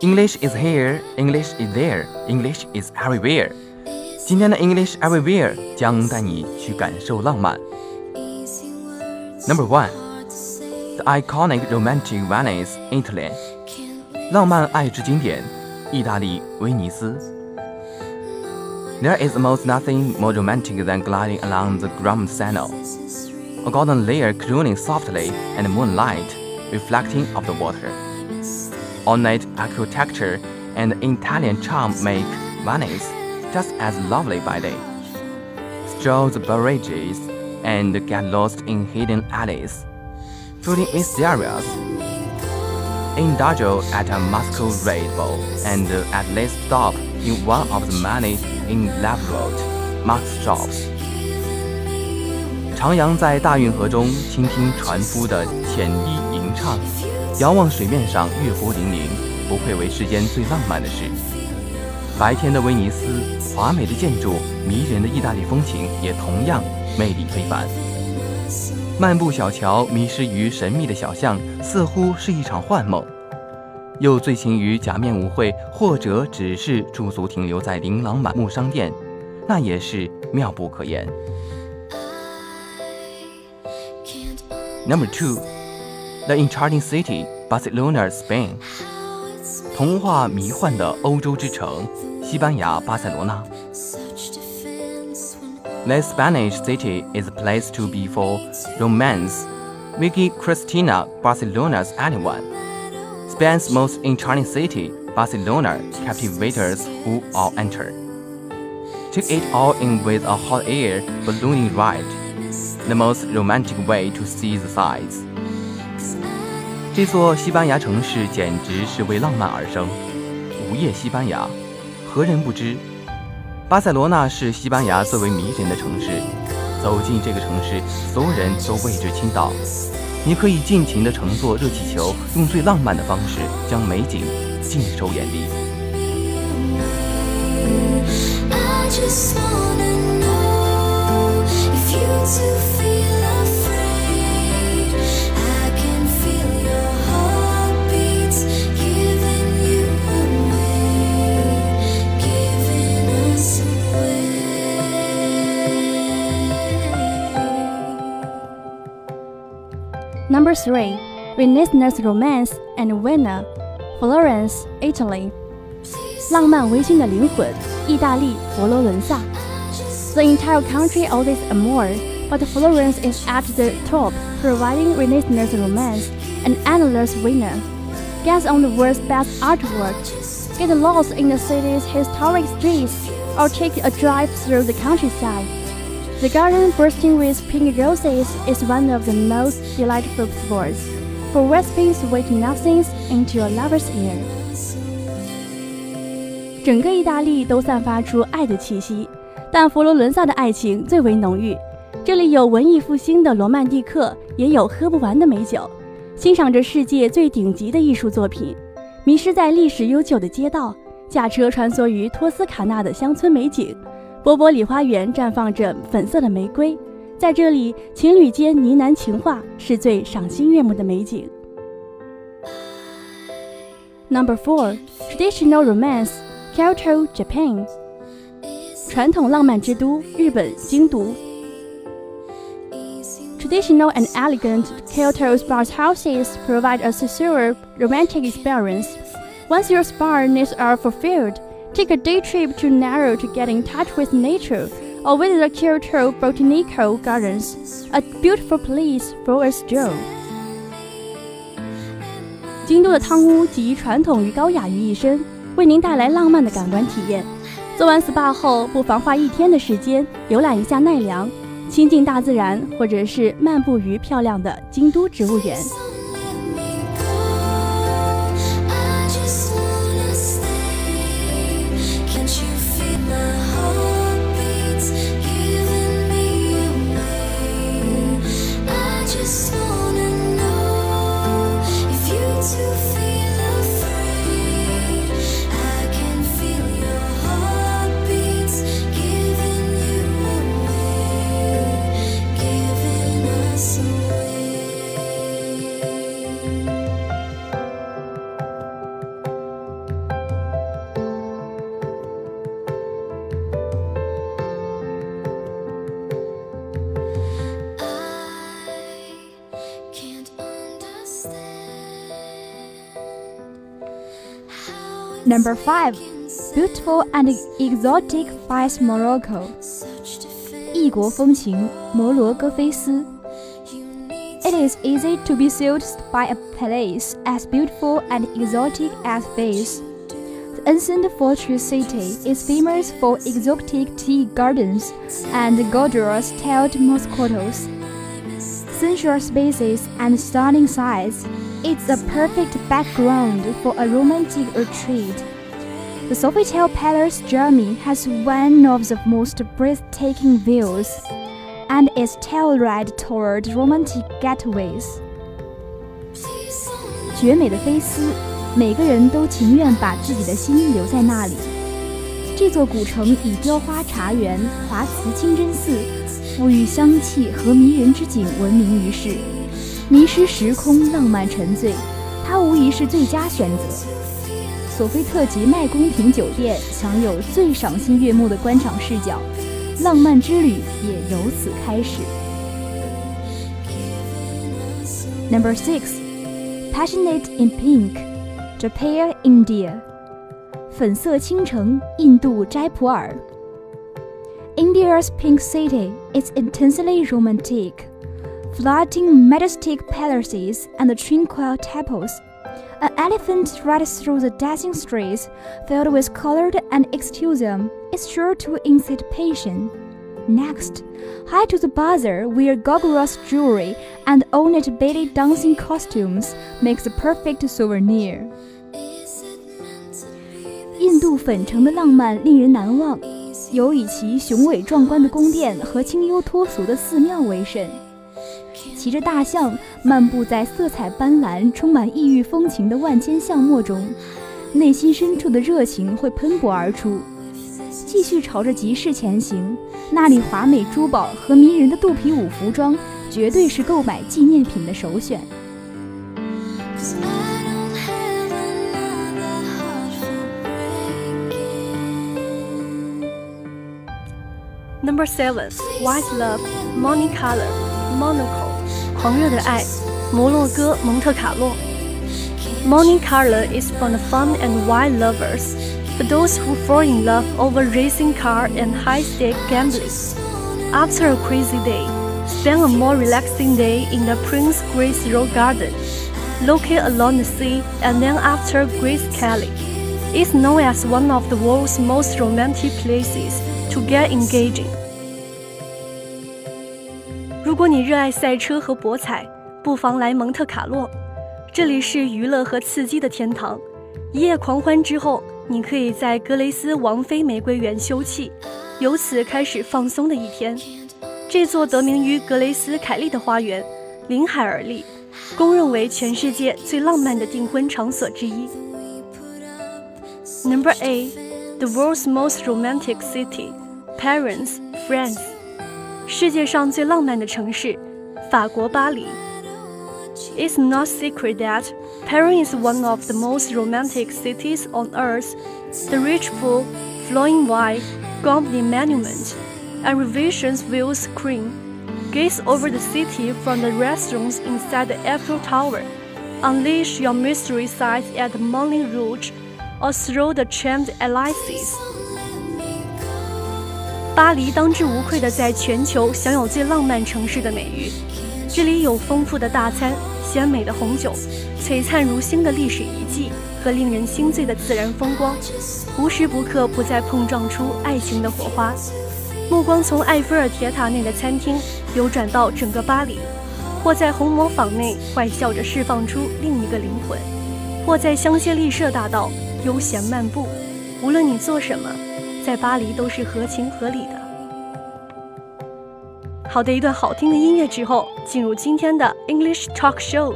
English is here, English is there, English is everywhere。今天的 English Everywhere 将带你去感受浪漫。Number one, the iconic romantic Venice, Italy。浪漫爱之经典，意大利威尼斯。There is almost nothing more romantic than gliding along the Grand Canal, a gondolier crooning softly and moonlight reflecting off the water Ornate architecture and Italian charm make Venice just as lovely by day. Stroll the barrages and get lost in hidden alleys, feeling mysterious. Indulge at a masquerade ball and at least stop in one of the many elaborate mask shops. 徜徉在大运河中，倾听船夫的浅低吟唱， 遥望水面上月波粼粼，不愧为世间最浪漫的事。白天的威尼斯。华美的建筑、迷人的意大利风情也同样魅力非凡。漫步小桥，迷失于神秘的小巷，似乎是一场幻梦；又醉情于假面舞会，或者只是驻足停留在琳琅满目商店，那也是妙不可言。Number two, the enchanting city, Barcelona, Spain。童话迷幻的欧洲之城。西班牙巴塞罗那。The Spanish city is a place to be for romance. Vicky Cristina Barcelona's anyone. Spain's most enchanting city, Barcelona, captivators who all enter. Take it all in with a hot air ballooning ride, the most romantic way to see the sights. 这座西班牙城市简直是为浪漫而生。午夜西班牙。何人不知，巴塞罗那是西班牙最为迷人的城市。走进这个城市，所有人都为之倾倒。你可以尽情地乘坐热气球，用最浪漫的方式将美景尽收眼底。Number 3. Renaissance Romance and Vienna, Florence, Italy. 浪漫微醺的灵魂，意大利佛罗伦萨。The entire country owes amour, but Florence is at the top, providing Renaissance romance and endless Vienna. Guess on the world's best artwork. Get lost in the city's historic streets, or take a drive through the countryside. The garden bursting with pink roses is one of the most delightful sports, for whispering sweet nothings into a lover's ear. 整个意大利都散发出爱的气息，但佛罗伦萨的爱情最为浓郁。这里有文艺复兴的罗曼蒂克，也有喝不完的美酒，欣赏着世界最顶级的艺术作品，迷失在历史悠久的街道，驾车穿梭于托斯卡纳的乡村美景。波波里花园绽放着粉色的玫瑰，在这里，情侣间呢喃情话是最赏心悦目的美景。Number four, traditional romance, Kyoto, Japan. 传统浪漫之都，日本京都。Traditional and elegant Kyoto's bathhouses provide a secure, romantic experience. Once your spa needs are fulfilled, Take a day trip to Narrow to get in touch with nature, or visit the Kyoto Botanical Gardens, a beautiful place for a stroll. 京都的汤屋集传统与高雅于一身，为您带来浪漫的感官体验。做完 SPA 后，不妨花一天的时间游览一下奈良，亲近大自然，或者是漫步于漂亮的京都植物园。Number 5. Beautiful and exotic Fez Morocco. it is easy to be seduced by a place as beautiful and exotic as Fez. The ancient fortress city is famous for exotic tea gardens and gorgeous tailed mosquitoes, sensual spaces, and stunning sights. It's the perfect background for a romantic retreat. The Sofitel Palace Jamai has one of the most breathtaking views and its tail ride toward romantic getaways. 迷失时空，浪漫沉醉，它无疑是最佳选择。索菲特吉麦宫廷酒店享有最赏心悦目的观赏视角。浪漫之旅也由此开始。Number six, passionate in pink, Japan, India. 粉色倾城，印度斋普尔。India's pink city is intensely romantic, flooding majestic palaces and tranquil temples. An elephant rides through the dancing streets, filled with colored and enthusiasm, is sure to incite passion. Next, hide to the bazaar where gorgeous jewelry and ornate belly dancing costumes makes the perfect souvenir. 印度粉城的浪漫令人难忘，有以其雄伟壮观的宫殿和清幽脱俗的寺庙为甚。 骑着大象漫步在色彩斑斓、充满异域风情的万千巷陌中，内心深处的热情会喷薄而出。继续朝着集市前行，那里华美珠宝和迷人的肚皮舞服装绝对是购买纪念品的首选。Number seven, White Love, Money Carlo, Monaco. 狂热的爱，摩洛哥蒙特卡洛。Monte Carlo is for the fun and wild lovers, for those who fall in love over racing car and high-stake gambling. After a crazy day, spend a more relaxing day in the Prince Grace Rose Garden, located along the sea and then after Grace Kelly. It's known as one of the world's most romantic places to get engaging. 如果你热爱赛车和博彩，不妨来蒙特卡洛，这里是娱乐和刺激的天堂。一夜狂欢之后，你可以在格雷斯王妃玫瑰园休憩，由此开始放松的一天。这座得名于格雷斯凯利的花园，临海而立，公认为全世界最浪漫的订婚场所之一。Number A, the world's most romantic city, Paris, France. 世界上最浪漫的城市，法国巴黎。It's not secret that Paris is one of the most romantic cities on earth. The rich pool, flowing wine, Gambling monument, and Revision's view screen gaze over the city from the restaurants inside the Eiffel Tower. Unleash your mystery sights at Moulin Rouge or through the charmed Elysees. 巴黎当之无愧的在全球享有最浪漫城市的美誉。这里有丰富的大餐、鲜美的红酒、璀璨如星的历史遗迹和令人心醉的自然风光，无时不刻不在碰撞出爱情的火花。目光从埃菲尔铁塔内的餐厅流转到整个巴黎，或在红磨坊内坏笑着释放出另一个灵魂，或在香榭丽舍大道悠闲漫步。无论你做什么。在巴黎都是合情合理的。好的，一段好听的音乐之后，进入今天的 English Talk Show。